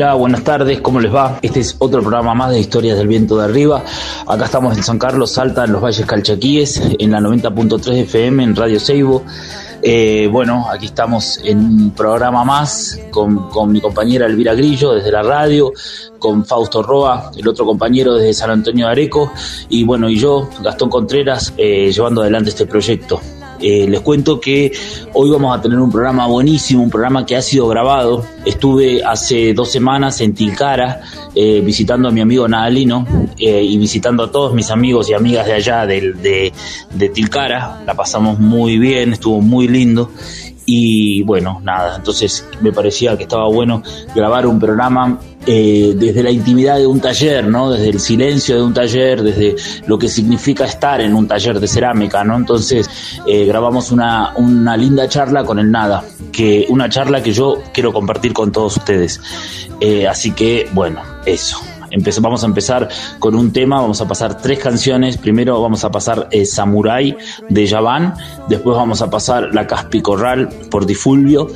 Hola, buenas tardes, ¿cómo les va? Este es otro programa más de Historias del Viento de Arriba. Acá estamos en San Carlos, Salta, en los Valles Calchaquíes, en la 90.3 FM, en Radio Seibo. Eh, bueno, aquí estamos en un programa más con, mi compañera Elvira Grillo desde la radio, con Fausto Roa, el otro compañero desde San Antonio de Areco, y bueno, y yo, Gastón Contreras, eh, llevando adelante este proyecto. Eh, les cuento que hoy vamos a tener un programa buenísimo, un programa que ha sido grabado. Estuve hace dos semanas en Tilcara eh, visitando a mi amigo Nadalino eh, y visitando a todos mis amigos y amigas de allá de, de Tilcara. La pasamos muy bien, estuvo muy lindo. Y bueno, nada, entonces me parecía que estaba bueno grabar un programa eh, desde la intimidad de un taller, ¿no? Desde el silencio de un taller, desde lo que significa estar en un taller de cerámica, ¿no? Entonces eh, grabamos una, una linda charla con el nada, que una charla que yo quiero compartir con todos ustedes. Eh, así que, bueno, eso vamos a empezar con un tema, vamos a pasar tres canciones. Primero vamos a pasar eh, Samurai de Yavan, después vamos a pasar La Caspicorral por Difulvio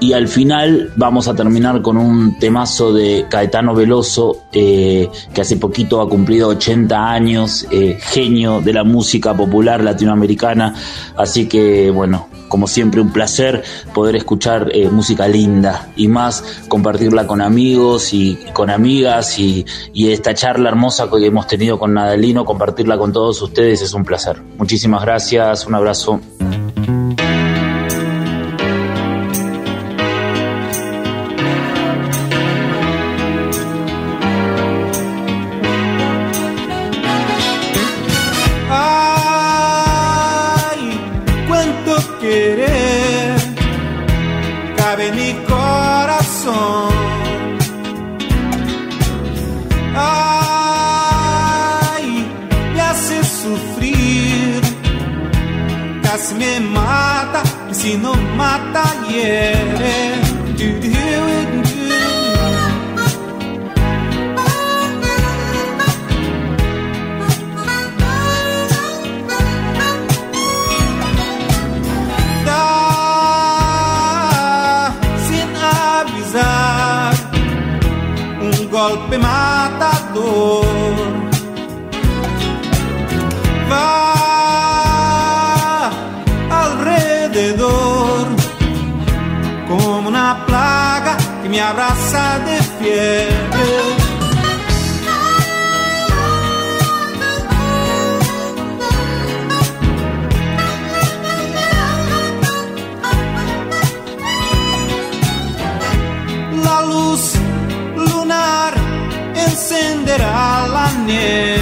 y al final vamos a terminar con un temazo de Caetano Veloso, eh, que hace poquito ha cumplido 80 años, eh, genio de la música popular latinoamericana. Así que, bueno, como siempre, un placer poder escuchar eh, música linda y más compartirla con amigos y con amigas y, y esta charla hermosa que hemos tenido con Nadalino, compartirla con todos ustedes es un placer. Muchísimas gracias, un abrazo. una brasa de fiebre. lunar encenderá la nieve.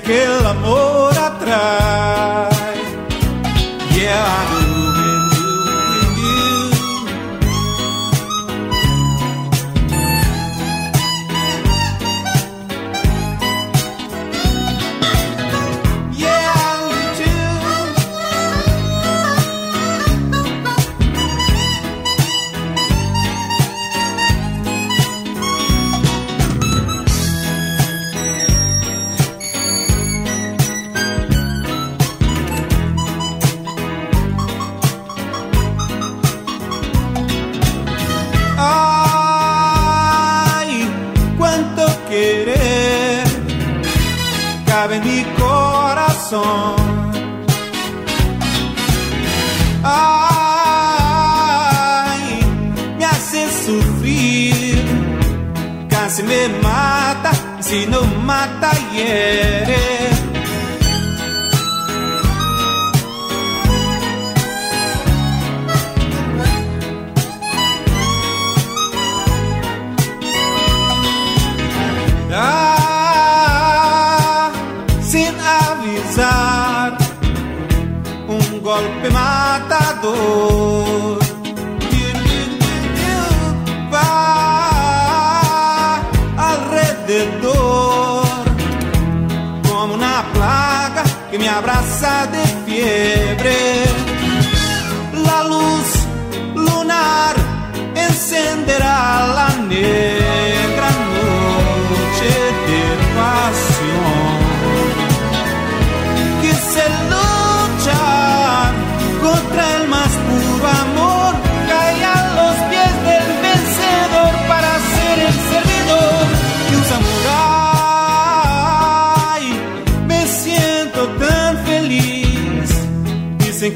Que el amor atrae.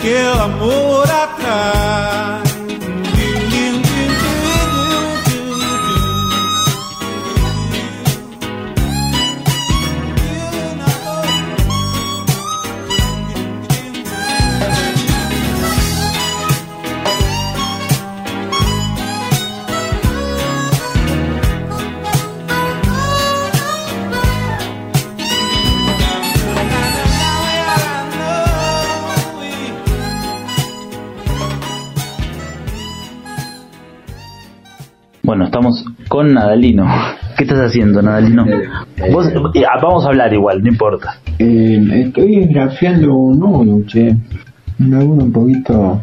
Que el amor Bueno, estamos con Nadalino. ¿Qué estás haciendo, Nadalino? Vos, eh, ah, vamos a hablar igual, no importa. Eh, estoy esgrafiando un nudo, che. Un laburo un poquito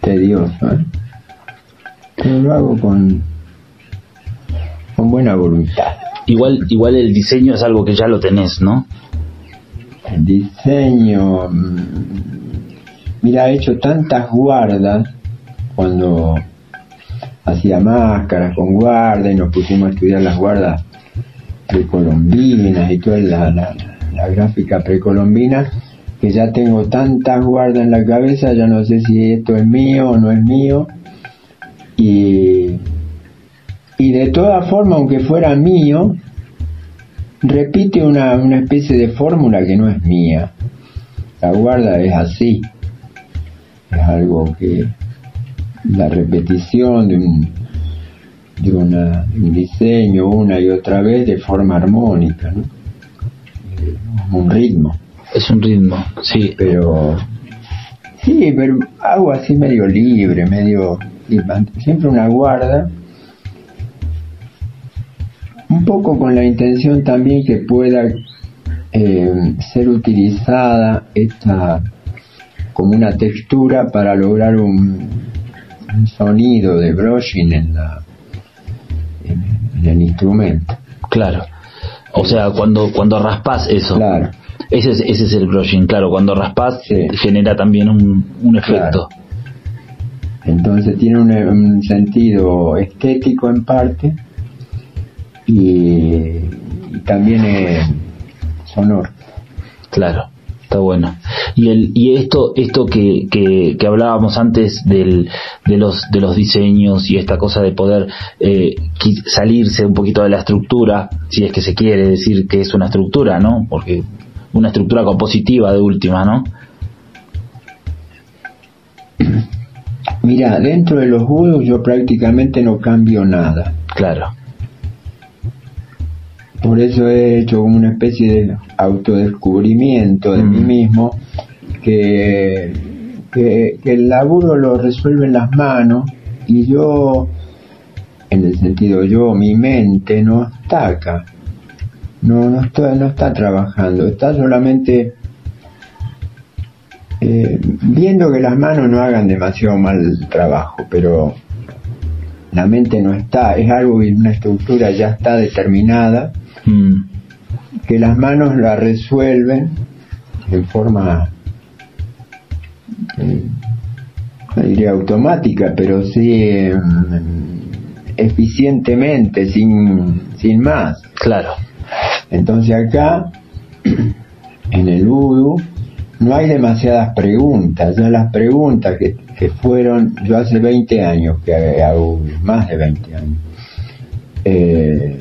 tedioso, ¿eh? Pero lo hago con, con buena voluntad. Igual, igual el diseño es algo que ya lo tenés, ¿no? El diseño. mm, Mira, he hecho tantas guardas cuando hacía máscaras con guarda y nos pusimos a estudiar las guardas precolombinas y toda la, la, la gráfica precolombina que ya tengo tantas guardas en la cabeza, ya no sé si esto es mío o no es mío. Y, y de todas formas, aunque fuera mío, repite una, una especie de fórmula que no es mía. La guarda es así. Es algo que la repetición de un, de una- un diseño una y otra vez de forma armónica, ¿no? Eh, Un ritmo. Es un ritmo, sí. Pero sí, pero hago así medio libre, medio siempre una guarda. Un poco con la intención también que pueda eh, ser utilizada esta como una textura para lograr un, un sonido de brushing en, la, en, en el instrumento. Claro. O sea, cuando, cuando raspas eso. Claro. Ese es, ese es el brushing, claro. Cuando raspas Sí. genera también un, un efecto. Entonces tiene un, un sentido estético en parte y, y también eh, sonoro. Claro, está bueno. Y el y esto esto que, que, que hablábamos antes del, de los de los diseños y esta cosa de poder eh, salirse un poquito de la estructura, si es que se quiere decir que es una estructura, ¿no? Porque una estructura compositiva de última, ¿no? Mira, dentro de los juegos yo prácticamente no cambio nada. Claro, Por eso he hecho como una especie de autodescubrimiento de mí Mm. mismo, que, que, que el laburo lo resuelven las manos y yo, en el sentido yo, mi mente no está acá, no, no, está, no está trabajando, está solamente eh, viendo que las manos no hagan demasiado mal trabajo, pero la mente no está, es algo y una estructura ya está determinada Mm, que las manos la resuelven en forma diría automática pero sí mm, eficientemente sin sin más. Claro, entonces acá en el Udu no hay demasiadas preguntas. Ya las preguntas que, que fueron yo hace 20 años que hago más de 20 años. Eh,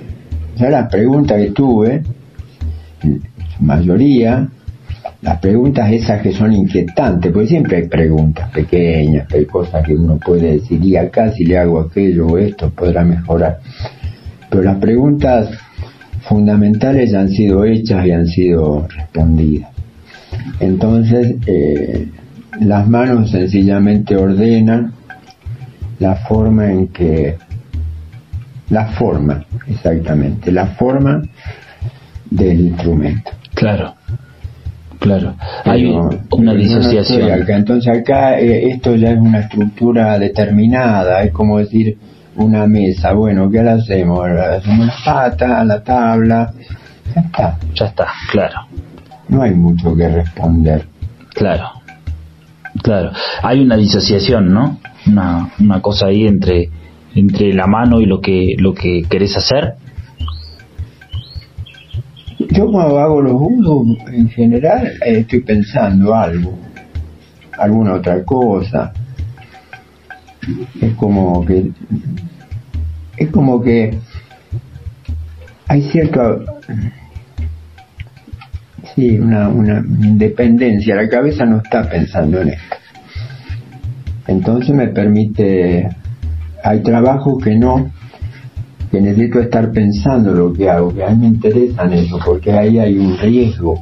ya las preguntas que tuve, su mayoría, las preguntas esas que son inquietantes, porque siempre hay preguntas pequeñas, hay cosas que uno puede decir, y acá si le hago aquello o esto podrá mejorar. Pero las preguntas fundamentales ya han sido hechas y han sido respondidas. Entonces, eh, las manos sencillamente ordenan la forma en que la forma, exactamente, la forma del instrumento. Claro, claro. Hay una disociación. acá. Entonces acá eh, esto ya es una estructura determinada, es como decir una mesa. Bueno, ¿qué le hacemos? Hacemos la pata, la tabla, ya está. Ya está, claro. No hay mucho que responder. Claro, claro. Hay una disociación, ¿no? Una, una cosa ahí entre entre la mano y lo que lo que querés hacer? Yo cuando hago los usos, en general, eh, estoy pensando algo, alguna otra cosa. Es como que es como que hay cierta sí una, una independencia la cabeza no está pensando en esto entonces me permite hay trabajos que no, que necesito estar pensando lo que hago, que a mí me interesan eso, porque ahí hay un riesgo,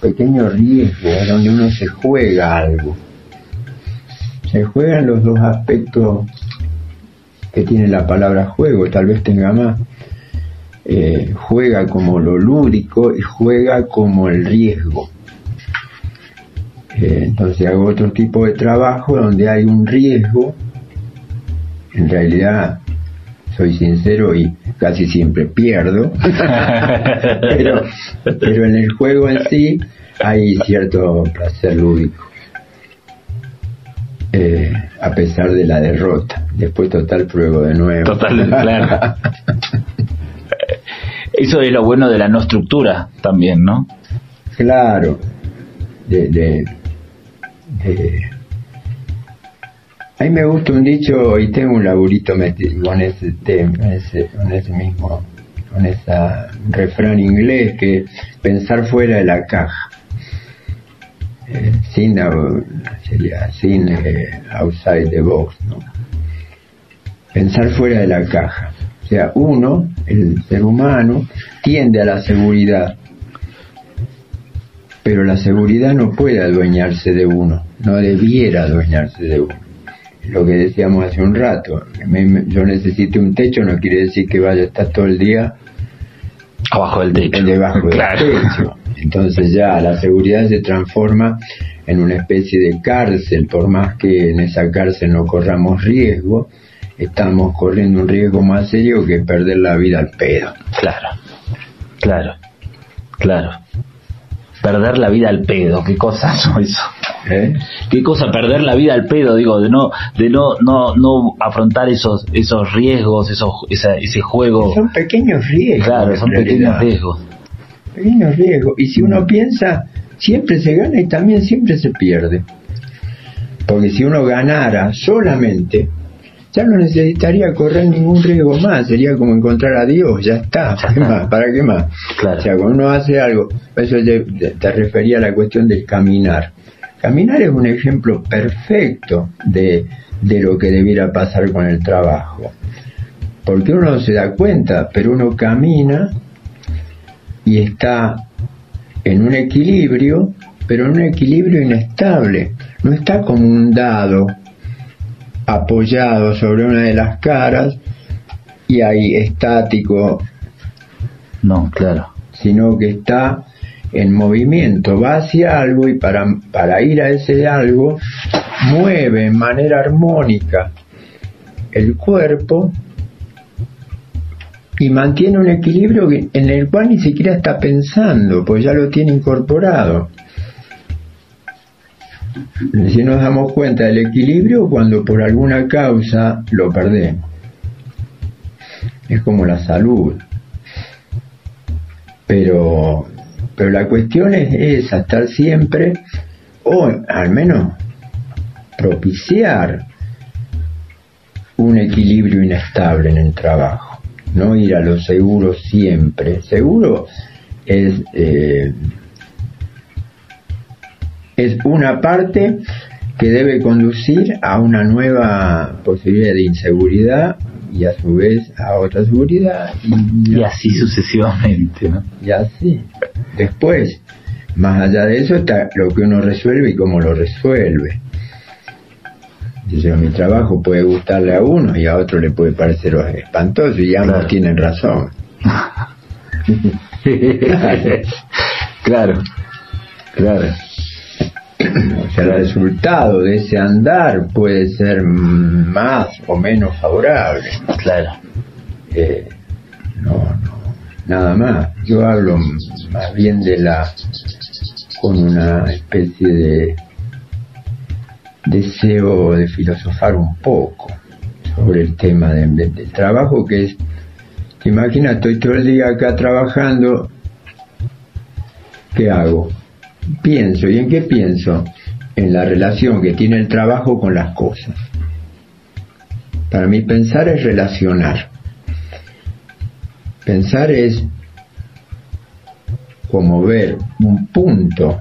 pequeño riesgo, donde uno se juega algo. Se juegan los dos aspectos que tiene la palabra juego, tal vez tenga más. Eh, juega como lo lúdico y juega como el riesgo. Eh, entonces hago otro tipo de trabajo donde hay un riesgo en realidad soy sincero y casi siempre pierdo, pero, pero en el juego en sí hay cierto placer lúdico, eh, a pesar de la derrota. Después total pruebo de nuevo. Total, claro. Eso es lo bueno de la no estructura también, ¿no? Claro, de, de a mí me gusta un dicho y tengo un laburito con ese tema, con ese mismo, con ese refrán inglés que pensar fuera de la caja. Eh, sin sería sin eh, outside the box, ¿no? Pensar fuera de la caja. O sea, uno, el ser humano, tiende a la seguridad, pero la seguridad no puede adueñarse de uno, no debiera adueñarse de uno lo que decíamos hace un rato, yo necesito un techo no quiere decir que vaya a estar todo el día abajo del techo. Debajo del techo. Entonces ya la seguridad se transforma en una especie de cárcel, por más que en esa cárcel no corramos riesgo, estamos corriendo un riesgo más serio que perder la vida al pedo. Claro, claro, claro. Perder la vida al pedo, qué cosa eso. ¿Eh? Qué cosa perder la vida al pedo, digo, de no, de no, no, no afrontar esos, esos riesgos, esos, ese juego. Son pequeños riesgos. Claro, son pequeños riesgos. Pequeños riesgos. Y si uno piensa, siempre se gana y también siempre se pierde. Porque si uno ganara solamente, ya no necesitaría correr ningún riesgo más, sería como encontrar a Dios, ya está, ¿para qué más? ¿Para qué más? O sea, cuando uno hace algo, eso te refería a la cuestión del caminar. Caminar es un ejemplo perfecto de, lo que debiera pasar con el trabajo. Porque uno no se da cuenta, pero uno camina y está en un equilibrio, pero en un equilibrio inestable. No está como un dado apoyado sobre una de las caras y ahí estático. No, claro. Sino que está en movimiento, va hacia algo y para, para ir a ese algo mueve en manera armónica el cuerpo y mantiene un equilibrio en el cual ni siquiera está pensando, pues ya lo tiene incorporado. Si nos damos cuenta del equilibrio cuando por alguna causa lo perdemos. Es como la salud. Pero pero la cuestión es esa, estar siempre, o al menos propiciar un equilibrio inestable en el trabajo. no ir a lo seguro siempre. Seguro es, eh, es una parte que debe conducir a una nueva posibilidad de inseguridad y a su vez a otra seguridad y, y así sucesivamente ¿no? y así después. Más allá de eso está lo que uno resuelve y cómo lo resuelve. Dice, mi trabajo puede gustarle a uno y a otro le puede parecer espantoso y ambos Claro. tienen razón. Claro, claro. o sea el resultado de ese andar puede ser más o menos favorable. Claro. Eh, no, no, nada más. Yo hablo más bien de la, con una especie de deseo de filosofar un poco sobre el tema de- de- del trabajo que es, te imaginas, estoy todo el día acá trabajando, ¿qué hago? Pienso, ¿y en qué pienso? En la relación que tiene el trabajo con las cosas. Para mí pensar es relacionar. Pensar es como ver un punto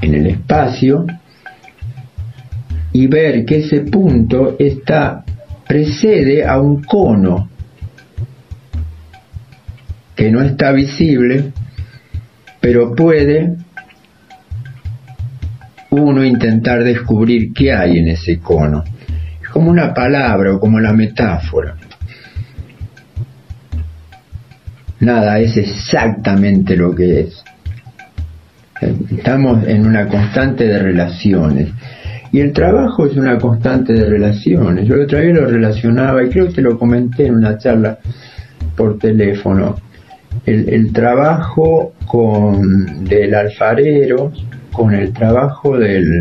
en el espacio y ver que ese punto está precede a un cono que no está visible, pero puede uno intentar descubrir qué hay en ese cono. Es como una palabra o como la metáfora. Nada es exactamente lo que es. Estamos en una constante de relaciones. Y el trabajo es una constante de relaciones. Yo otra vez lo relacionaba, y creo que te lo comenté en una charla por teléfono. El, el trabajo con del alfarero con el trabajo del,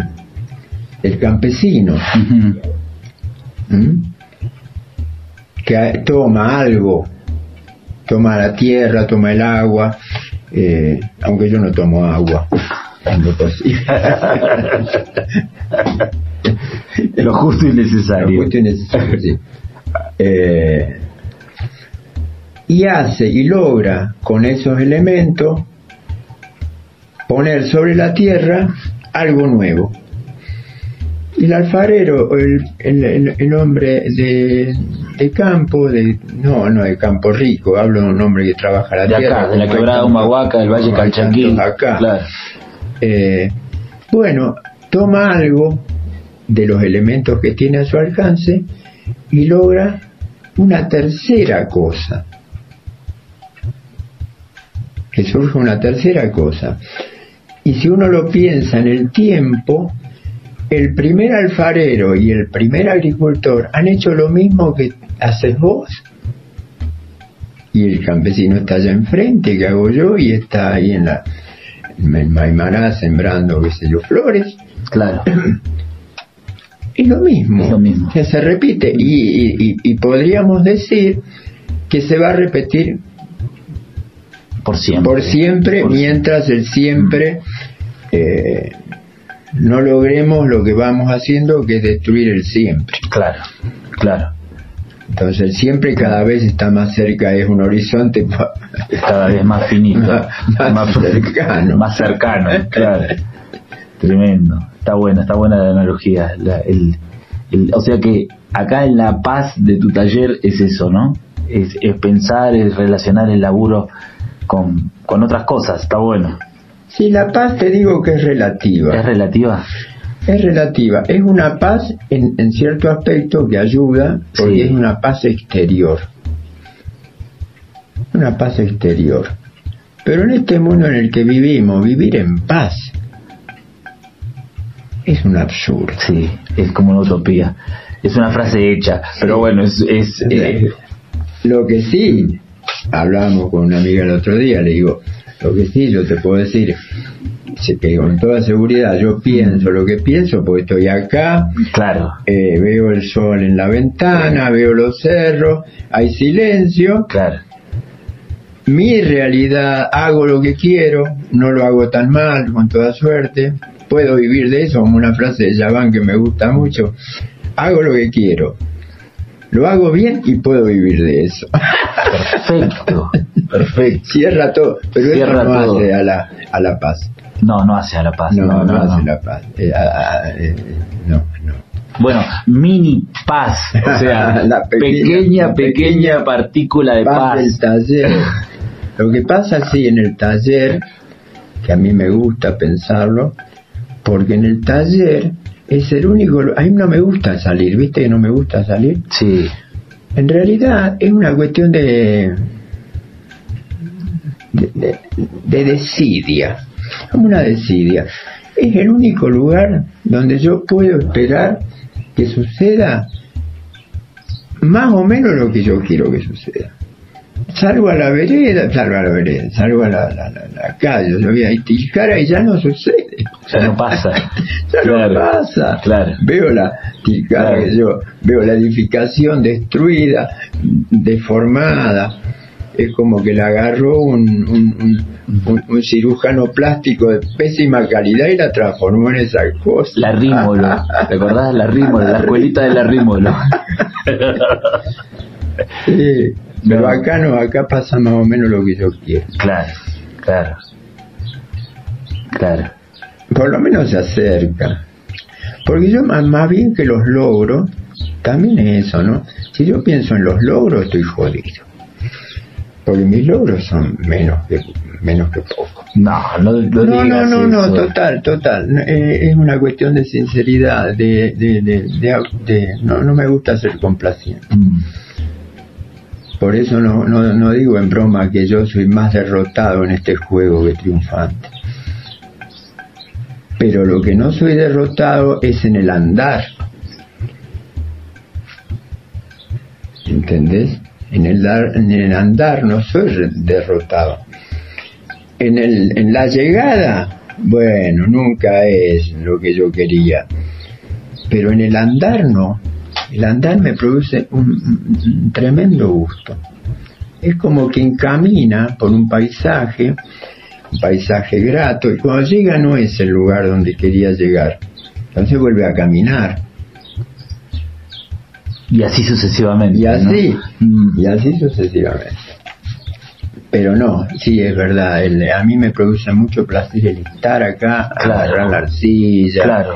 del campesino. ¿Mm? que toma algo, toma la tierra, toma el agua, eh, aunque yo no tomo agua, lo justo y necesario. Lo justo y necesario, sí. Eh, y hace y logra con esos elementos poner sobre la tierra algo nuevo. El alfarero, el, el- el hombre de, de campo, de, no, no de campo rico, hablo de un hombre que trabaja la De tierra. acá, de la quebrada Humahuaca, del Valle Calchaquí. acá. Claro. Eh, bueno, toma algo de los elementos que tiene a su alcance y logra una tercera cosa. Que surge una tercera cosa. Y si uno lo piensa en el tiempo, el primer alfarero y el primer agricultor han hecho lo mismo que haces vos. Y el campesino está allá enfrente, que hago yo, y está ahí en la en Maimará sembrando, qué sé yo, flores. Claro. Es lo mismo. Es lo mismo. Que se repite. Y, y- y- podríamos decir que se va a repetir Por siempre. por siempre Por mientras el siempre eh, no logremos lo que vamos haciendo que es destruir el siempre. Claro, claro. Entonces el siempre cada vez está más cerca, es un horizonte Cada vez más finito. Más- más cercano. Más cercano, claro. Tremendo. Está buena, está buena la analogía. La- el, el- o sea que acá en la paz de tu taller es eso, ¿no? Es, es pensar, es relacionar el laburo con, con otras cosas. Está bueno. Sí, la paz te digo que es relativa. ¿Es relativa? Es relativa, es una paz en, en cierto aspecto que ayuda porque Sí. es una paz exterior. Una paz exterior. Pero en este mundo en el que vivimos, vivir en paz es un absurdo. Sí, es como una utopía. Es una frase hecha, pero bueno, es... es eh, Lo que sí, hablábamos con una amiga el otro día, le digo, lo que sí yo te puedo decir, que con toda seguridad yo pienso lo que pienso porque estoy acá, claro, eh, veo el sol en la ventana, veo los cerros, hay silencio, claro. mi realidad, hago lo que quiero, no lo hago tan mal, con toda suerte, puedo vivir de eso, como una frase de Yaván que me gusta mucho, hago lo que quiero, lo hago bien y puedo vivir de eso. Perfecto, perfecto. Cierra todo, pero Cierra eso no todo. hace a la, a la paz. No, no hace a la paz. No, No, no, no, hace no. la paz. Eh, eh, no, no. Bueno, mini paz, o sea, La pequeña- pequeña, la pequeña, pequeña partícula de Paz paz. del taller. Lo que pasa sí en el taller, que a mí me gusta pensarlo, porque en el taller es el único, a mí no me gusta salir, ¿viste que no me gusta salir? Sí, En realidad es una cuestión de de, de- de desidia, una desidia. Es el único lugar donde yo puedo esperar que suceda más o menos lo que yo quiero que suceda. Salgo a la vereda, salgo a la vereda, salgo a la, la, la- la calle, yo voy a Tilcara y ya no sucede. ya no pasa. Ya Claro, no pasa. claro. Veo la Tilcara, Claro. que yo veo la edificación destruida, deformada. Es como que la agarró un, un, un- cirujano plástico de pésima calidad y la transformó en esa cosa. La rímolo, ¿te acordás? La rímolo, la escuelita de la rímolo. Sí, pero acá no, acá pasa más o menos lo que yo quiero. Claro, claro. Claro. Por lo menos se acerca. Porque yo más, más bien que los logros, también es eso, ¿no? Si yo pienso en los logros, estoy jodido. Porque mis logros son menos que, menos que poco. No, no, no, No, no, digas no, no, eso. total, total. Eh, es una cuestión de sinceridad, de, de, de, de- no, no me gusta ser complaciente. Mm, Por eso no, no, no digo en broma que yo soy más derrotado en este juego que triunfante. Pero lo que no soy derrotado es en el andar. ¿Entendés? En el, dar, en el andar no soy derrotado. En, el, en la llegada, bueno, nunca es lo que yo quería. Pero en el andar no. El andar me produce un, tremendo gusto. Es como quien camina por un paisaje, un paisaje grato, y cuando llega no es el lugar donde quería llegar. Entonces vuelve a caminar. Y así sucesivamente. Y así, ¿no? Y así sucesivamente. Pero no, sí es verdad, el- a mí me produce mucho placer el estar acá, Claro. agarrar la arcilla. Claro.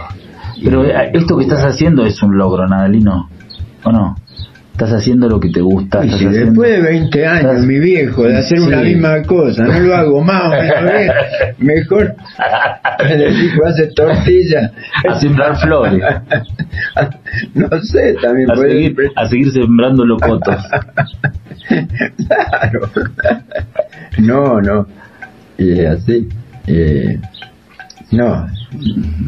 Pero eh, esto que estás haciendo es un logro, Nadalino. ¿O no? Estás haciendo lo que te gusta. Y estás si haciendo- después de 20 años, Estás- mi viejo, de hacer una Sí. misma cosa, no lo hago más o menos bien, mejor el hijo hace tortilla. A sembrar flores. no sé, también A puede seguir, a seguir sembrando locotos. Claro. No, no. Y así. Eh, no,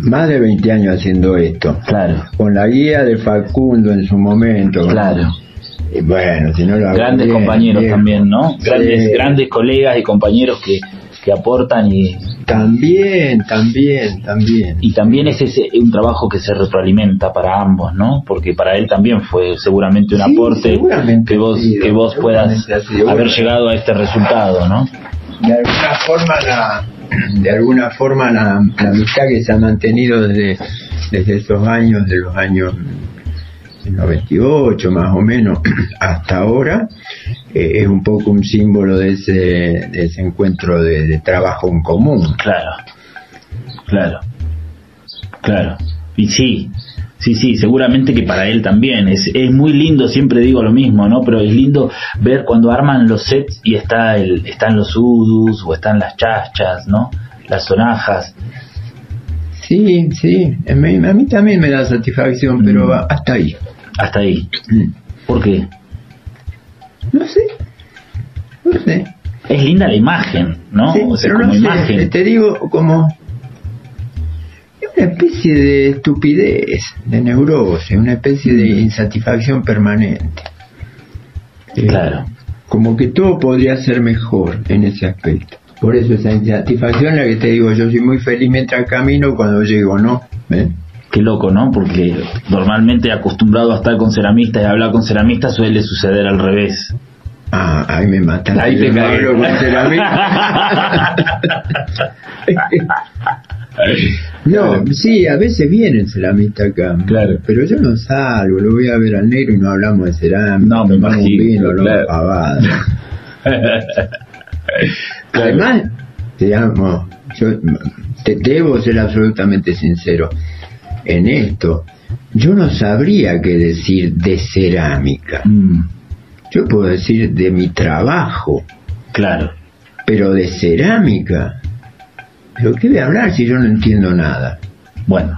más de 20 años haciendo esto. Claro, Con la guía de Facundo en su momento. claro. Y bueno, si no lo hago Grandes bien, compañeros también, ¿no? Grandes, Sí. grandes colegas y compañeros que, que aportan y, También, también, también. y también es ese un trabajo que se retroalimenta para ambos, ¿no? Porque para él también fue seguramente un Sí, aporte que vos sido, que vos puedas haber llegado a este resultado, ¿no? de alguna forma la de alguna forma la, la amistad que se ha mantenido desde desde esos años de los años 98 más o menos hasta ahora eh, es un poco un símbolo de ese, de ese encuentro de, de trabajo en común Claro, claro, claro. Y sí, sí, sí, seguramente que para él también. Es, es muy lindo, siempre digo lo mismo, ¿no? Pero es lindo ver cuando arman los sets y está el, están los udus o están las chachas, ¿no? Las sonajas. sí sí a mí, a mí también me da satisfacción pero Mm. hasta ahí Hasta ahí. ¿Por qué? no sé no sé Es linda la imagen, ¿no? Sí, o sea, pero como no sé, imagen. te digo como una especie de estupidez, de neurosis, una especie de insatisfacción permanente. Claro. Como que todo podría ser mejor en ese aspecto. Por eso esa insatisfacción es la que te digo, yo soy muy feliz mientras camino cuando llego, ¿no? ¿Eh? Qué loco, ¿no? Porque normalmente acostumbrado a estar con ceramistas y hablar con ceramistas suele suceder al revés. Ah, ahí me matan. Ahí te con. No, sí, a veces vienen ceramistas acá. Claro. Pero yo no salgo, lo voy a ver al negro y no hablamos de cerámica. No, me tomamos un imagino, vino, claro. pavadas. Además, digamos, yo te debo ser absolutamente sincero en esto. Yo no sabría qué decir de cerámica. Mm, Yo puedo decir de mi trabajo, claro. pero de cerámica. ¿Pero qué voy a hablar si yo no entiendo nada? Bueno,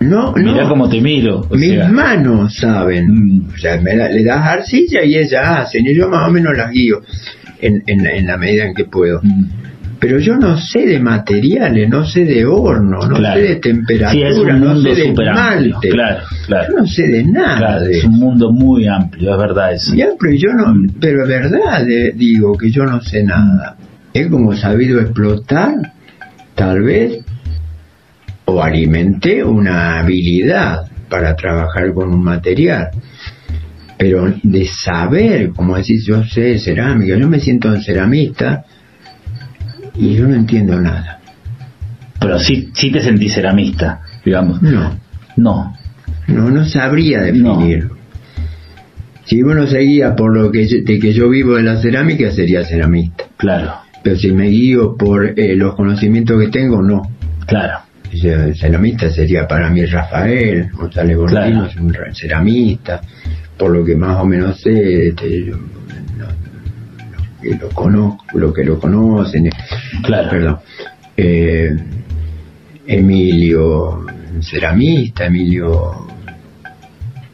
No, no. mirá cómo te miro. o Mis sea, manos saben. Mm. O sea, me la- le das arcilla y ellas hacen, y yo más o menos las guío en, en, en la medida en que puedo. mm, Pero yo no sé de materiales, no sé de horno, no Claro. sé de temperatura, Sí, no sé de súper amplio. malte. Claro, claro. Yo no sé de nada Claro, es un mundo muy amplio, es verdad eso. Ya, pero yo no, Mm. pero es verdad, eh, digo que yo no sé nada. He como sabido explotar, tal vez, o alimenté una habilidad para trabajar con un material. Pero de saber, como decís, yo sé cerámica, yo me siento un ceramista y yo no entiendo nada. Pero sí, sí te sentís ceramista, digamos. No, No, no, no sabría definirlo. Si uno se guía por lo que yo- de que yo vivo de la cerámica, sería ceramista. claro, Pero si me guío por eh, los conocimientos que tengo, no. claro. El ceramista sería para mí Rafael, González Bortino Claro. es un ra- ceramista, por lo que más o menos sé, este, yo, no, lo que lo conozco, lo que lo conocen, eh, Claro. perdón, eh, Emilio, ceramista, Emilio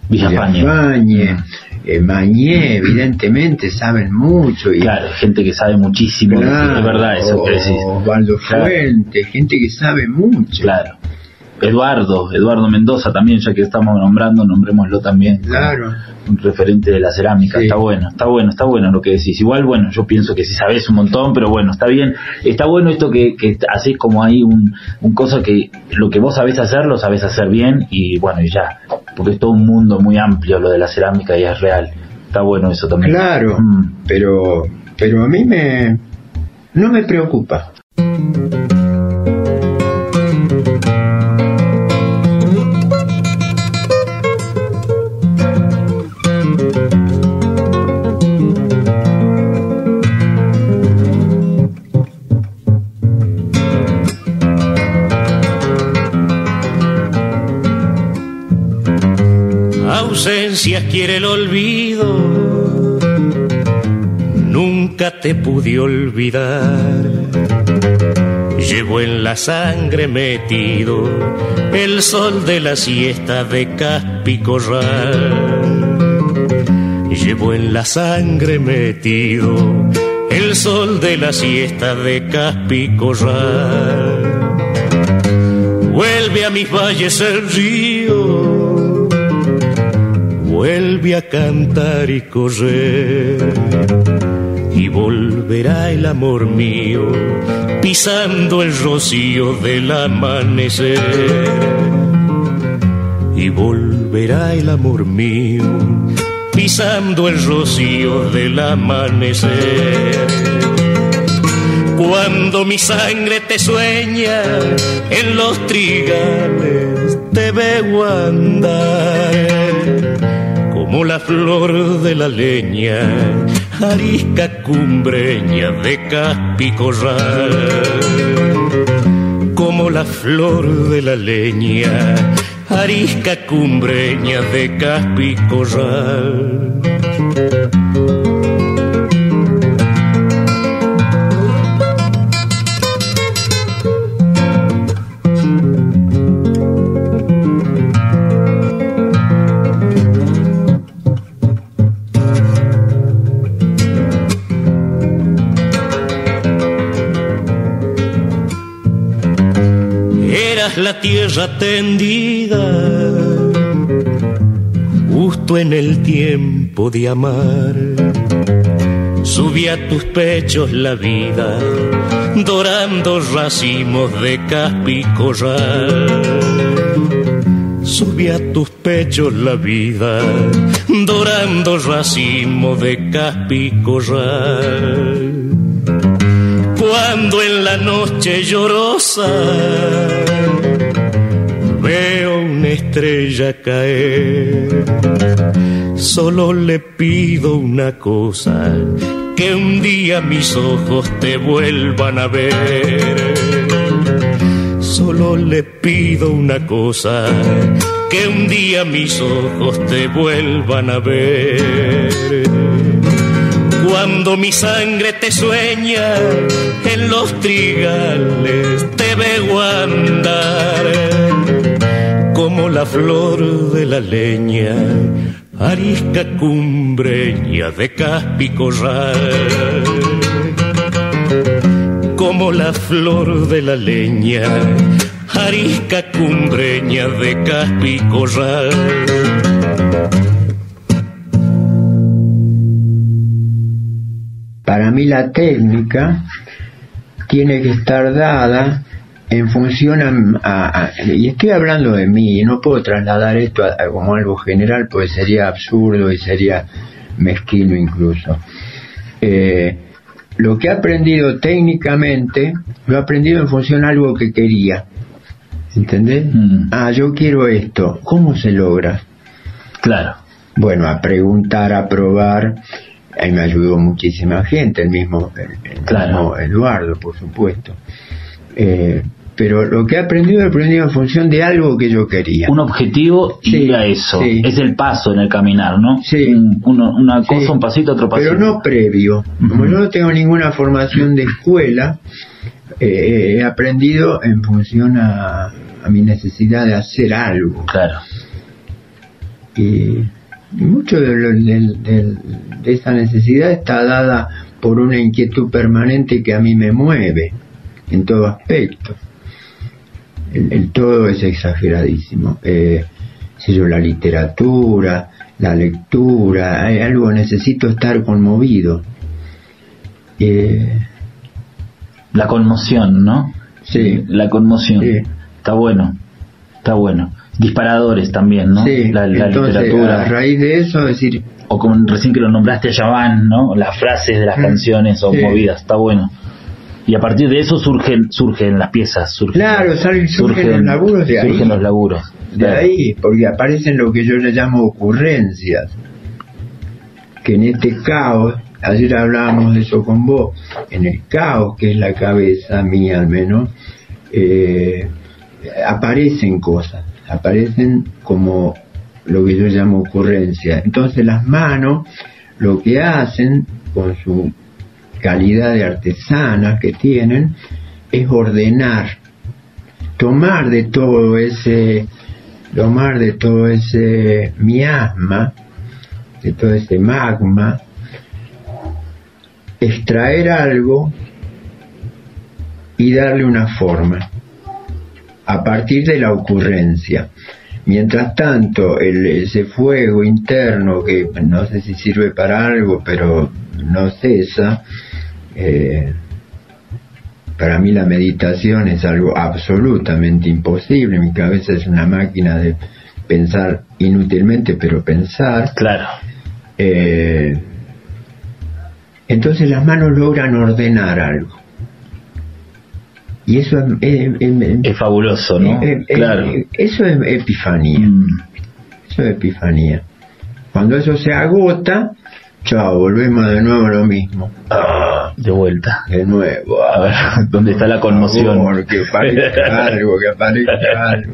Villafañe. Villafañe, eh, Mañé, evidentemente saben mucho y Claro, gente que sabe muchísimo, Claro, es verdad eso que decís. Osvaldo Claro. Fuente, gente que sabe mucho. Claro. Eduardo, Eduardo Mendoza también, ya que estamos nombrando, nombrémoslo también. Claro. Un referente de la cerámica, Sí. está bueno, está bueno, está bueno lo que decís. Igual, bueno, yo pienso que si sabes un montón, pero bueno, está bien. Está bueno esto que, que haces como ahí un, un cosa que lo que vos sabés hacer, lo sabés hacer bien y bueno, y ya. Porque es todo un mundo muy amplio lo de la cerámica y es real. Está bueno eso también. Claro, Mm. pero pero a mí me no me preocupa. Quiere el olvido, nunca te pude olvidar. Llevo en la sangre metido el sol de la siesta de Caspicorral. Llevo en la sangre metido el sol de la siesta de Caspicorral. Vuelve a mis valles el río, vuelve a cantar y correr, y volverá el amor mío pisando el rocío del amanecer, y volverá el amor mío pisando el rocío del amanecer. Cuando mi sangre te sueña en los trigales, te veo andar como la flor de la leña, arisca cumbreña de Caspicorral. Como la flor de la leña, arisca cumbreña de Caspicorral. La tierra tendida, justo en el tiempo de amar. Subía a tus pechos la vida, dorando racimos de caspicorral. Subía a tus pechos la vida, dorando racimos de caspicorral. Cuando en la noche llorosa estrella caer, solo le pido una cosa, que un día mis ojos te vuelvan a ver. Solo le pido una cosa, que un día mis ojos te vuelvan a ver. Cuando mi sangre te sueña en los trigales, te veo andar como la flor de la leña, arisca cumbreña de caspi corral. Como la flor de la leña, arisca cumbreña de caspi corral. Para mí la técnica tiene que estar dada en función a, y estoy hablando de mí, no puedo trasladar esto como algo general, pues sería absurdo y sería mezquino incluso. Eh, lo que he aprendido técnicamente, lo he aprendido en función a algo que quería. ¿Entendés? Mm. Ah, yo quiero esto. ¿Cómo se logra? Claro. Bueno, a preguntar, a probar. Ahí me ayudó muchísima gente, el mismo, el, el Claro. mismo Eduardo, por supuesto. Eh, pero lo que he aprendido, he aprendido en función de algo que yo quería. Un objetivo y Sí, ir a eso. sí. Es el paso en el caminar, ¿no? Sí. Un- uno- una Sí. cosa, un pasito, otro pasito. Pero no previo. Como yo no tengo ninguna formación de escuela, eh, he aprendido en función a, a mi necesidad de hacer algo. Claro. Y, y mucho de, lo- del- del- de esa necesidad está dada por una inquietud permanente que a mí me mueve en todo aspecto. El, el todo es exageradísimo. Eh, yo, la literatura, la lectura, hay algo, necesito estar conmovido. Eh, La conmoción, ¿no? sí, La conmoción. Sí. Está bueno. Está bueno. Disparadores también, ¿no? sí. La, la Entonces, a literatura. raíz de eso, decir, O como recién que lo nombraste a Yaván, ¿no? Las frases de las Mm. canciones o Sí. movidas. Está bueno. Y a partir de eso surgen surgen las piezas. Surgen, Claro, surgen los laburos de ahí. Surgen los laburos. De Claro. ahí, porque aparecen lo que yo le llamo ocurrencias, que en este caos, ayer hablábamos de eso con vos, en el caos que es la cabeza mía al menos, eh, aparecen cosas, aparecen como lo que yo llamo ocurrencia. Entonces las manos lo que hacen con su calidad de artesanas que tienen es ordenar tomar de todo ese tomar de todo ese miasma de todo ese magma extraer algo y darle una forma a partir de la ocurrencia. Mientras tanto el, ese fuego interno que no sé si sirve para algo pero no cesa eh, para mí la meditación es algo absolutamente imposible. Mi cabeza es una máquina de pensar inútilmente, pero pensar. Claro. Eh, entonces las manos logran ordenar algo. Y eso es, es- es- Es fabuloso, ¿no? claro. eso es epifanía. Mm. Eso es epifanía. Cuando eso se agota, chao, volvemos de nuevo a lo mismo. Ah, De vuelta. de nuevo. A ver, ¿dónde está la conmoción? Favor, que aparezca algo, que aparezca algo.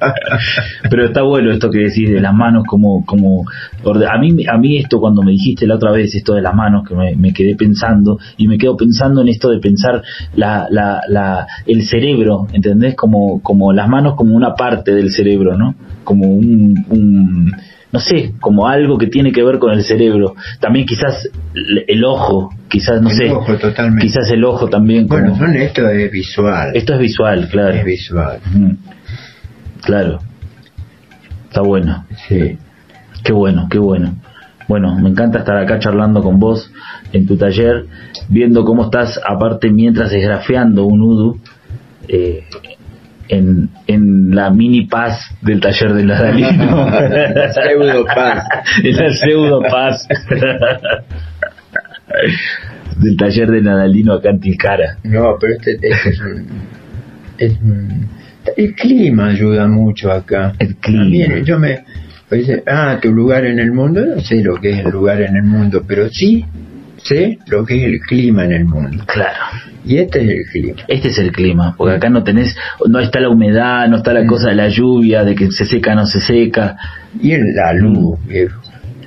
Pero está bueno esto que decís de las manos como como a mí a mí esto cuando me dijiste la otra vez esto de las manos que me, me quedé pensando y me quedo pensando en esto de pensar la, la, la el cerebro ¿entendés? como como las manos como una parte del cerebro ¿no? como un, un no sé, como algo que tiene que ver con el cerebro. También quizás el, el ojo, quizás, no El sé, ojo, totalmente. quizás el ojo también. Bueno, como- son esto es visual. Esto es visual, claro. Es visual. Claro. Está bueno. sí. Qué bueno, qué bueno. Bueno, me encanta estar acá charlando con vos en tu taller, viendo cómo estás, aparte, mientras esgrafeando un udu eh, en, en la mini paz del taller de Ladalino. Pseudo paz. en la pseudo paz. del taller de Nadalino acá en Tilcara. No, pero este, este es un... Es un- el clima ayuda mucho acá. El clima. También yo me... pues dice, ah, tu lugar en el mundo, no sé lo que es el lugar en el mundo, pero sí sé lo que es el clima en el mundo. Claro. Y este es el clima. Este es el clima, porque acá no tenés, no está la humedad, no está la cosa de la lluvia, de que se seca no se seca. Y la luz, viejo.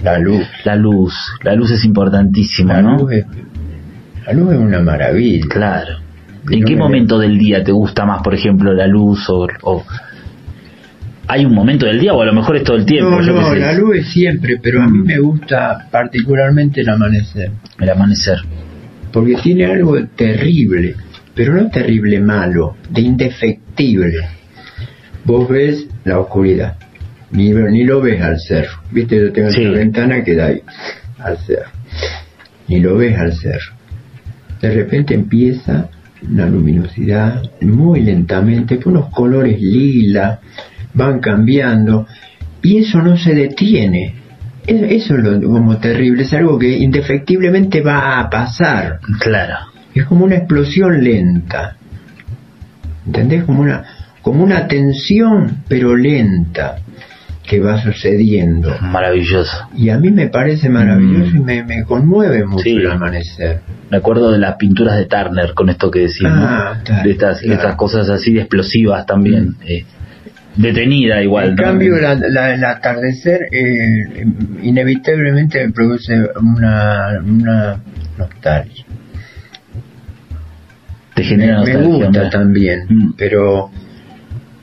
La luz. La luz, la luz es importantísima, La ¿no? luz es, la luz es una maravilla. Claro. ¿En Yo qué me- momento del día te gusta más, por ejemplo, la luz o, o- hay un momento del día o a lo mejor es todo el tiempo? No, yo no, la luz es siempre, pero a mí me gusta particularmente el amanecer. El amanecer. porque tiene algo terrible, pero no terrible malo, de indefectible. Vos ves la oscuridad, ni, ni lo ves al cerro. Viste, yo tengo Sí. esta ventana que da ahí, al cerro. Ni lo ves al cerro. De repente empieza una luminosidad muy lentamente, con unos colores lila, van cambiando, y eso no se detiene. Es- Eso es lo como terrible, es algo que indefectiblemente va a pasar. Claro. Es como una explosión lenta. ¿Entendés? Como una, como una tensión, pero lenta, que va sucediendo. Maravilloso. Y a mí me parece maravilloso Mm. y me, me conmueve mucho Sí. el amanecer. Me acuerdo de las pinturas de Turner con esto que ¿no? Ah, claro, de estas, claro. estas cosas así de explosivas también. eh, detenida igual. en cambio, la- la- el atardecer eh, inevitablemente me produce una, una nostalgia. Te genera me, gusta también, Mm. pero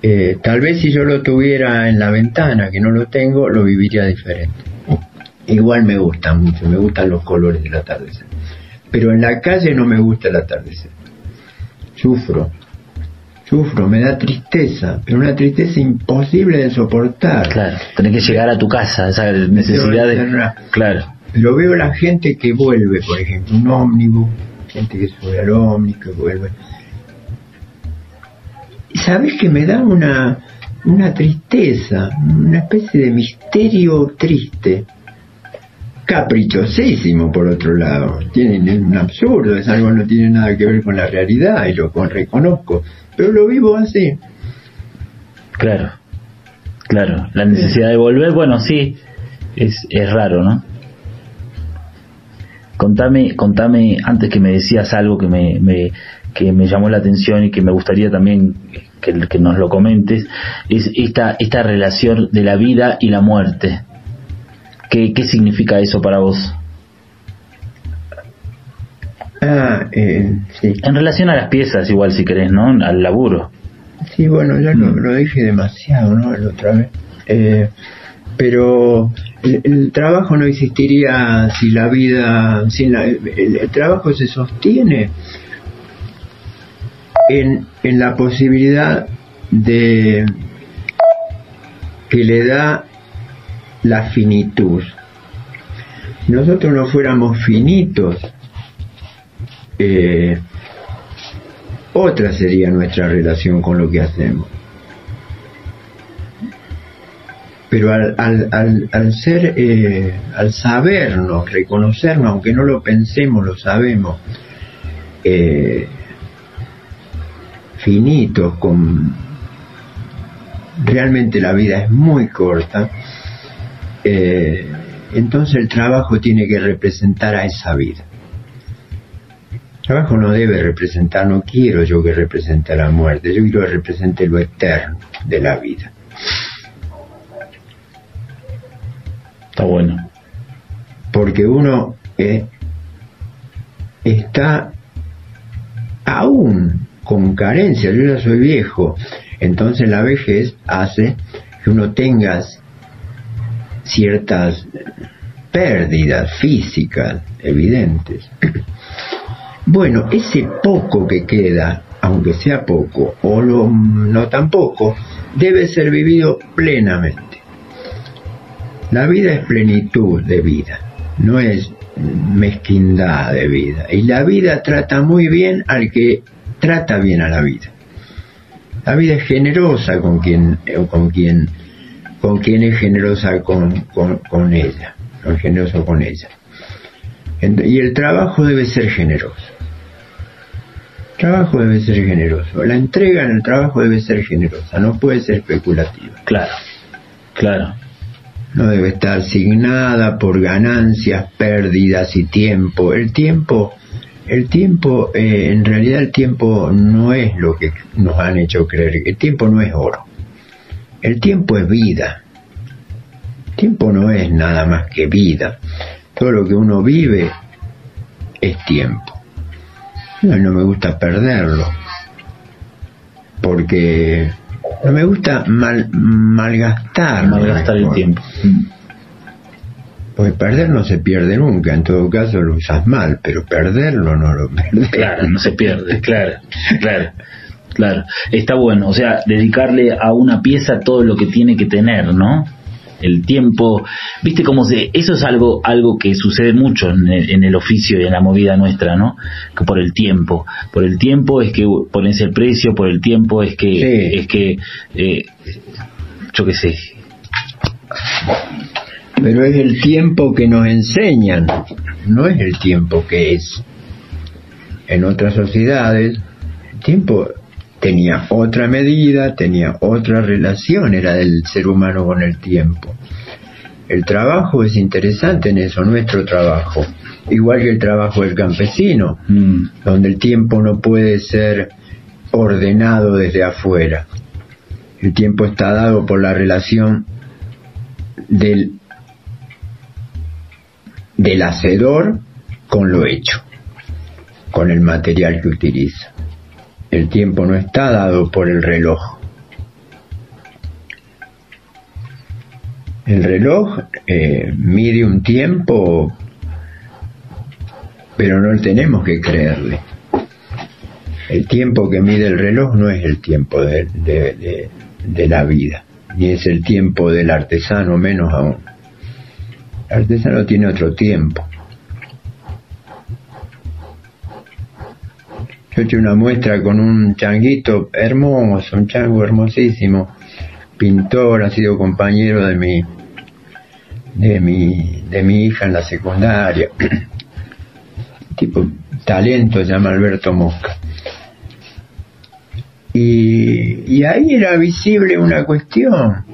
eh, tal vez si yo lo tuviera en la ventana, que no lo tengo, lo viviría diferente. Igual me gusta mucho, me gustan los colores del atardecer. Pero en la calle no me gusta el atardecer. Sufro, sufro, me da tristeza, pero una tristeza imposible de soportar. Claro, tenés que llegar a tu casa, esa necesidad de... Claro, Pero veo la gente que vuelve, por ejemplo, un ómnibus, gente que sube al ómnibus, que vuelve. Sabes que me da una, una tristeza, una especie de misterio triste. Caprichosísimo, por otro lado. Tienen, es un absurdo, es algo que no tiene nada que ver con la realidad y lo con- reconozco. Pero lo vivo así. claro, claro. La necesidad de volver, bueno, sí, es, es raro, ¿no? Contame, contame, antes que me decías algo que me, me- que me llamó la atención y que me gustaría también que, que nos lo comentes, es esta, esta relación de la vida y la muerte. ¿Qué, qué significa eso para vos? Ah, eh, sí. En relación a las piezas, igual si querés, ¿no? Al laburo. Sí, bueno, ya lo, Mm. lo dije demasiado, ¿no? La otra vez. Eh, pero el, el trabajo no existiría si la vida, sin la, el, el trabajo se sostiene en, en la posibilidad de que le da la finitud. Nosotros no fuéramos finitos, eh, otra sería nuestra relación con lo que hacemos. Pero al, al, al, ser, eh, al sabernos, reconocernos, aunque no lo pensemos, lo sabemos, eh, finitos, con realmente la vida es muy corta, eh, entonces el trabajo tiene que representar a esa vida. Trabajo no debe representar, no quiero yo que represente la muerte, yo quiero que represente lo eterno de la vida. Está bueno. Porque uno eh, está aún con carencia, yo ya soy viejo, entonces la vejez hace que uno tenga ciertas pérdidas físicas evidentes. Bueno, ese poco que queda, aunque sea poco, o no tan poco, debe ser vivido plenamente. La vida es plenitud de vida, no es mezquindad de vida. Y la vida trata muy bien al que trata bien a la vida. La vida es generosa con quien, con quien, con quien es generosa con, con, con ella, generoso con ella. Y el trabajo debe ser generoso. El trabajo debe ser generoso. La entrega en el trabajo debe ser generosa, no puede ser especulativa. Claro, claro. No debe estar signada por ganancias, pérdidas y tiempo. El tiempo, el tiempo, eh, en realidad el tiempo no es lo que nos han hecho creer. El tiempo no es oro. El tiempo es vida. El tiempo no es nada más que vida. Todo lo que uno vive es tiempo. No, no me gusta perderlo. Porque no me gusta mal, malgastar. Malgastar el tiempo. Porque perder no se pierde nunca, en todo caso lo usas mal, pero perderlo no lo. Claro, no se pierde, claro, claro, claro. Está bueno, o sea, dedicarle a una pieza todo lo que tiene que tener, ¿no? El tiempo, viste cómo se, eso es algo, algo que sucede mucho en el, oficio y en la movida nuestra, ¿no? Que por el tiempo, por el tiempo es que pones el precio, por el tiempo es que, es que, eh, yo qué sé. Pero es el tiempo que nos enseñan, no es el tiempo que es. En otras sociedades, el tiempo tenía otra medida, tenía otra relación, era del ser humano con el tiempo. El trabajo es interesante en eso, nuestro trabajo, igual que el trabajo del campesino, mm. donde el tiempo no puede ser ordenado desde afuera. El tiempo está dado por la relación del, del hacedor con lo hecho, con el material que utiliza. El tiempo no está dado por el reloj. El reloj eh, mide un tiempo, pero no tenemos que creerle. El tiempo que mide el reloj no es el tiempo de, de la vida, ni es el tiempo del artesano, menos aún. El artesano tiene otro tiempo. Yo hecho una muestra con un changuito hermoso, un chango hermosísimo, pintor, ha sido compañero de mi, de mi, de mi hija en la secundaria. tipo talento, se llama Alberto Mosca. Y, y ahí era visible una cuestión,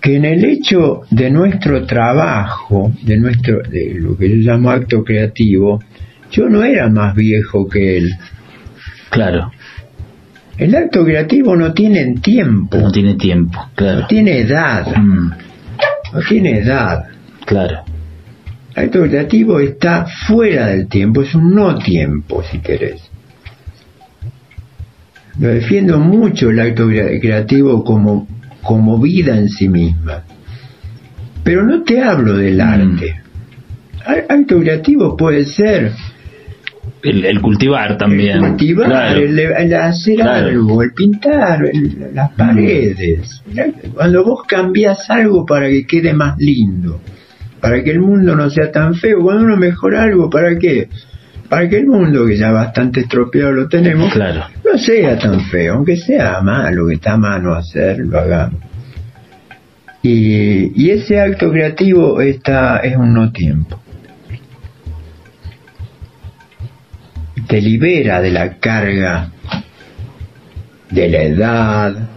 que en el hecho de nuestro trabajo, de nuestro, de lo que yo llamo acto creativo, yo no era más viejo que él. Claro. El acto creativo no tiene tiempo. No tiene tiempo, claro. No tiene edad. Mm. No tiene edad. Claro. El acto creativo está fuera del tiempo, es un no tiempo, si querés. Lo defiendo mucho el acto creativo como, como vida en sí misma. Pero no te hablo del mm. arte. El acto creativo puede ser el, cultivar también. El cultivar, el, hacer algo, el pintar las paredes. Cuando vos cambias algo para que quede más lindo, para que el mundo no sea tan feo, cuando uno mejora algo, ¿para qué? Para que el mundo, que ya bastante estropeado lo tenemos, claro. no sea tan feo, aunque sea malo, que está a mano hacer, lo hagamos. Y, y ese acto creativo está, es un no tiempo. Te libera de la carga de la edad,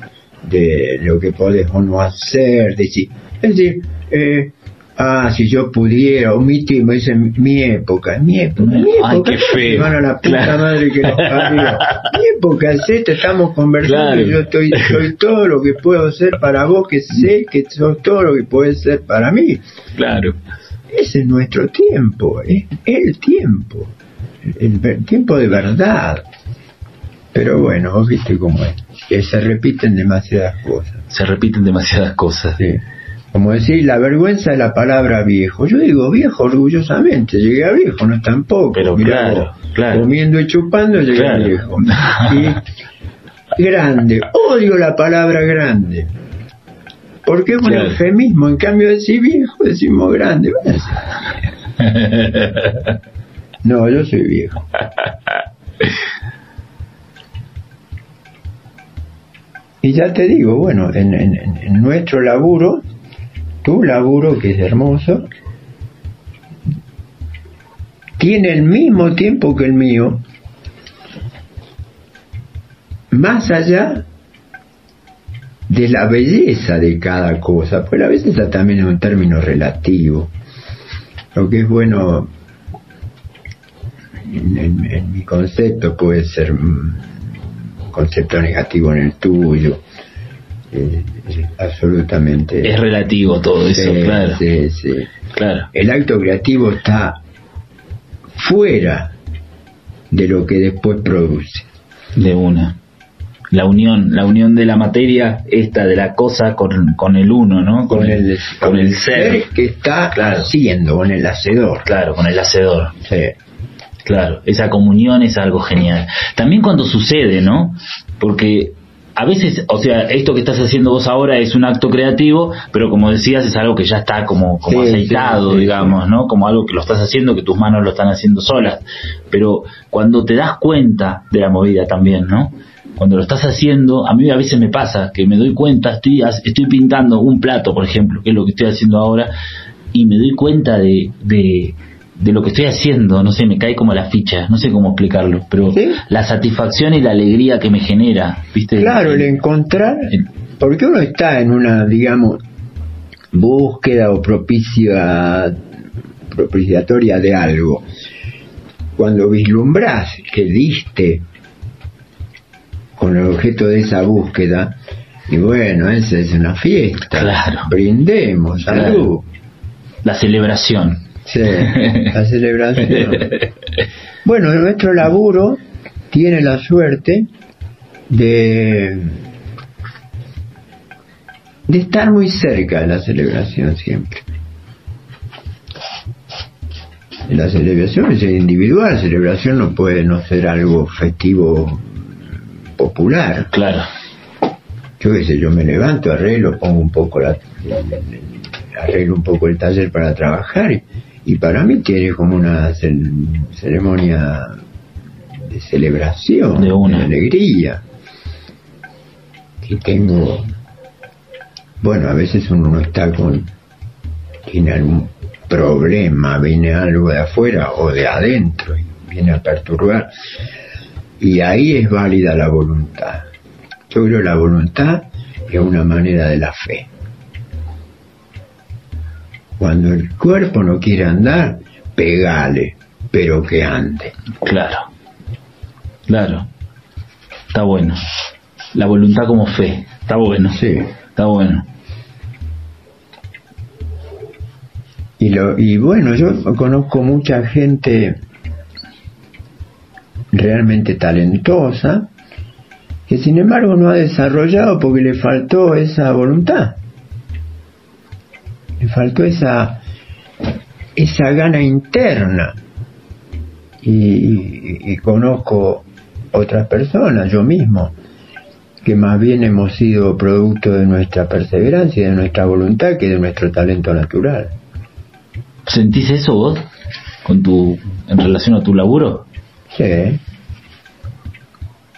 de lo que podés o no hacer, de si, es decir, eh, ah, si yo pudiera, o mi tiempo, dice mi época, mi época, mi época, Ay, qué feo. La puta madre que nos parió. Mi época es esta, estamos conversando, yo estoy, soy todo lo que puedo ser para vos, que sé que sos todo lo que puedes ser para mí. Claro. Ese es nuestro tiempo, es el tiempo el tiempo de verdad. Pero bueno, viste cómo es, que se repiten demasiadas cosas. Se repiten demasiadas cosas. Sí. Como decir, la vergüenza de la palabra viejo. Yo digo viejo orgullosamente, llegué a viejo, no es tampoco. Pero claro, claro. Comiendo y chupando llegué a viejo. Y grande, odio la palabra grande. Porque es un eufemismo, en cambio de decir viejo, decimos grande. No, yo soy viejo. y ya te digo, bueno, en, nuestro laburo, tu laburo que es hermoso, tiene el mismo tiempo que el mío, más allá de la belleza de cada cosa, pues la belleza también es un término relativo. Lo que es bueno en, mi concepto puede ser un concepto negativo en el tuyo. Eh, absolutamente. Es relativo todo eso, claro. Sí, sí. Claro. El acto creativo está fuera de lo que después produce. De una la unión, la unión de la materia, esta de la cosa con, con el uno, ¿no? Con, el, con el ser, que está haciendo, con el hacedor. Claro, con el hacedor. Sí. Claro, esa comunión es algo genial. También cuando sucede, ¿no? Porque a veces, o sea, esto que estás haciendo vos ahora es un acto creativo, pero como decías, es algo que ya está como, como aceitado, digamos, ¿no? Como algo que lo estás haciendo, que tus manos lo están haciendo solas. Pero cuando te das cuenta de la movida también, ¿no? cuando lo estás haciendo, a mí a veces me pasa que me doy cuenta, estoy, estoy pintando un plato, por ejemplo, que es lo que estoy haciendo ahora, y me doy cuenta de, de, lo que estoy haciendo, no sé, me cae como la ficha, no sé cómo explicarlo, pero la satisfacción y la alegría que me genera, ¿viste? Claro, el encontrar, porque uno está en una, digamos, búsqueda o propicia, propiciatoria de algo. Cuando vislumbras que diste con el objeto de esa búsqueda. Y bueno, esa es una fiesta. Claro. Brindemos, salud. La celebración. Sí, la celebración. bueno, nuestro laburo tiene la suerte de de estar muy cerca de la celebración siempre. La celebración es individual, la celebración no puede no ser algo festivo popular. Claro. Yo qué sé, yo me levanto, arreglo, pongo un poco la, arreglo un poco el taller para trabajar y, para mí tiene como una ceremonia de celebración, de, una. alegría. Y tengo, bueno, a veces uno no está con, tiene algún problema, viene algo de afuera o de adentro y viene a perturbar y ahí es válida la voluntad. Yo creo que la voluntad es una manera de la fe. Cuando el cuerpo no quiere andar, pegale, pero que ande. Claro, claro. Está bueno. La voluntad como fe. Está bueno. Sí. Está bueno. Y, lo, y bueno, yo conozco mucha gente realmente talentosa, que sin embargo no ha desarrollado porque le faltó esa voluntad, le faltó esa, esa gana interna. Y, y conozco otras personas, yo mismo, que más bien hemos sido producto de nuestra perseverancia y de nuestra voluntad que de nuestro talento natural. ¿Sentís eso vos con tu en relación a tu laburo? Sí.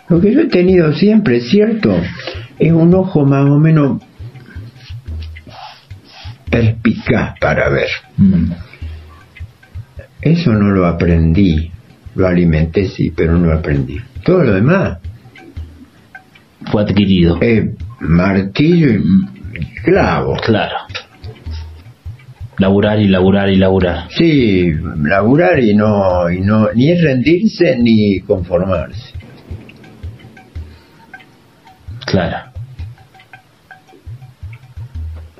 Lo que yo he tenido siempre, cierto, es un ojo más o menos perspicaz para ver. Mm. Eso no lo aprendí, lo alimenté sí, pero no lo aprendí. Todo lo demás fue adquirido. martillo y clavo. Claro. Laburar y laburar y laburar. Sí, laburar y no, y no, ni rendirse ni conformarse. Claro.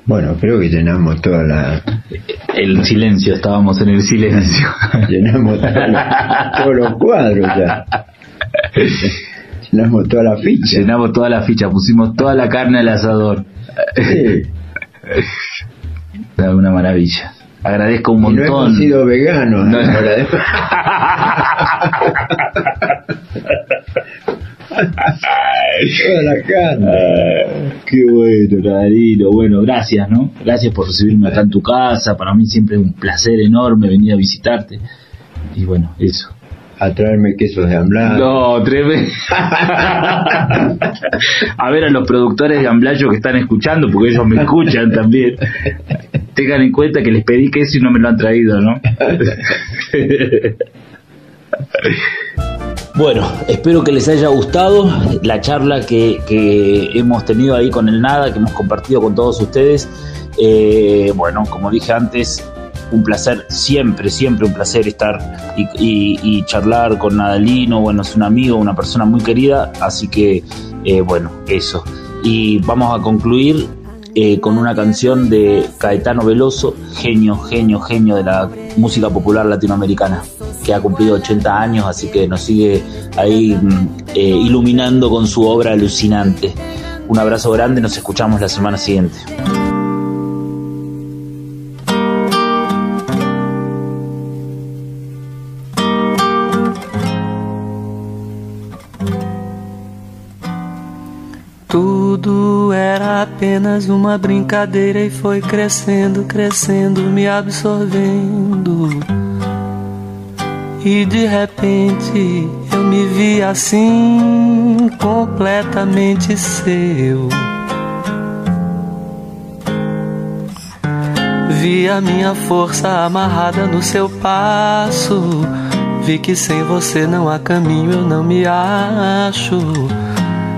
Bueno, creo que llenamos toda la... El silencio, estábamos en el silencio. llenamos todos los cuadros ya. Llenamos toda la ficha. Llenamos toda la ficha, pusimos toda la carne al asador. Sí. Una maravilla. Agradezco un montón. no hemos sido veganos. No. Toda la qué bueno, Darío. Bueno, gracias, ¿no? Gracias por recibirme acá en tu casa. Para mí siempre es un placer enorme venir a visitarte. Y bueno, eso. A traerme quesos de amblayo. No, tremendo. a ver a los productores de amblayo que están escuchando, porque ellos me escuchan también. tengan en cuenta que les pedí que eso y no me lo han traído, ¿no? Bueno, espero que les haya gustado la charla que, hemos tenido ahí con el Nada, que hemos compartido con todos ustedes. Eh, bueno, como dije antes, un placer, siempre, siempre un placer estar y, charlar con Nadalino. Bueno, es un amigo, una persona muy querida, así que, eh, bueno, eso. Y vamos a concluir eh, con una canción de Caetano Veloso, genio, genio, genio de la música popular latinoamericana, que ha cumplido 80 años, así que nos sigue ahí mm, eh, iluminando con su obra alucinante. Un abrazo grande, nos escuchamos la semana siguiente. Apenas uma brincadeira e foi crescendo, crescendo, me absorvendo. E de repente eu me vi assim, completamente seu. Vi a minha força amarrada no seu passo. Vi que sem você não há caminho, eu não me acho.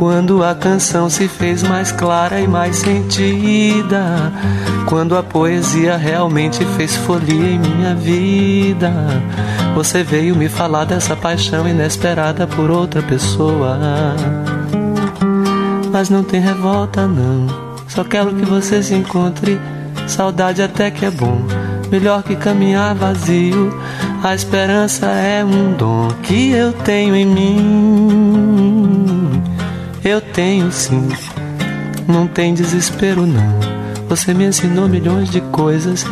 Quando a canção se fez mais clara e mais sentida, quando a poesia realmente fez folia em minha vida, você veio me falar dessa paixão inesperada por outra pessoa. Mas não tem revolta, não. Só quero que você se encontre. Saudade até que é bom, melhor que caminhar vazio. A esperança é um dom que eu tenho em mim. Eu tenho sim, não tem desespero não. Você me ensinou milhões de coisas.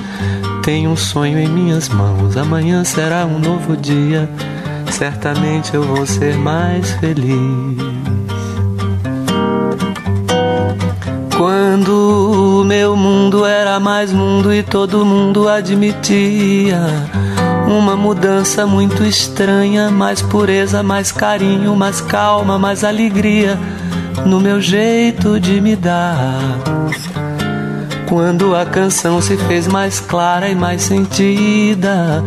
Tenho um sonho em minhas mãos. Amanhã será um novo dia. Certamente eu vou ser mais feliz. Quando o meu mundo era mais mundo e todo mundo admitia uma mudança muito estranha, mais pureza, mais carinho, mais calma, mais alegria no meu jeito de me dar. Quando a canção se fez mais clara e mais sentida,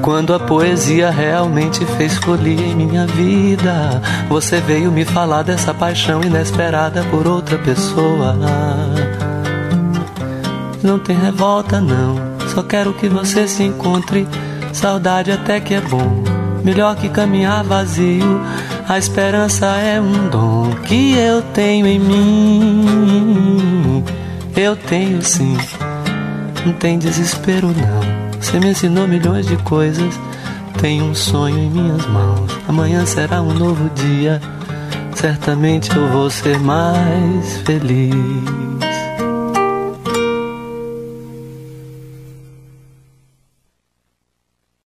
quando a poesia realmente fez folia em minha vida, você veio me falar dessa paixão inesperada por outra pessoa. Não tem revolta, não, só quero que você se encontre. Saudade até que é bom, melhor que caminhar vazio a esperança é um dom que eu tenho em mim. Eu tenho sim, não tem desespero não. Você me ensinou milhões de coisas. Tenho um sonho em minhas mãos. Amanhã será um novo dia. Certamente eu vou ser mais feliz.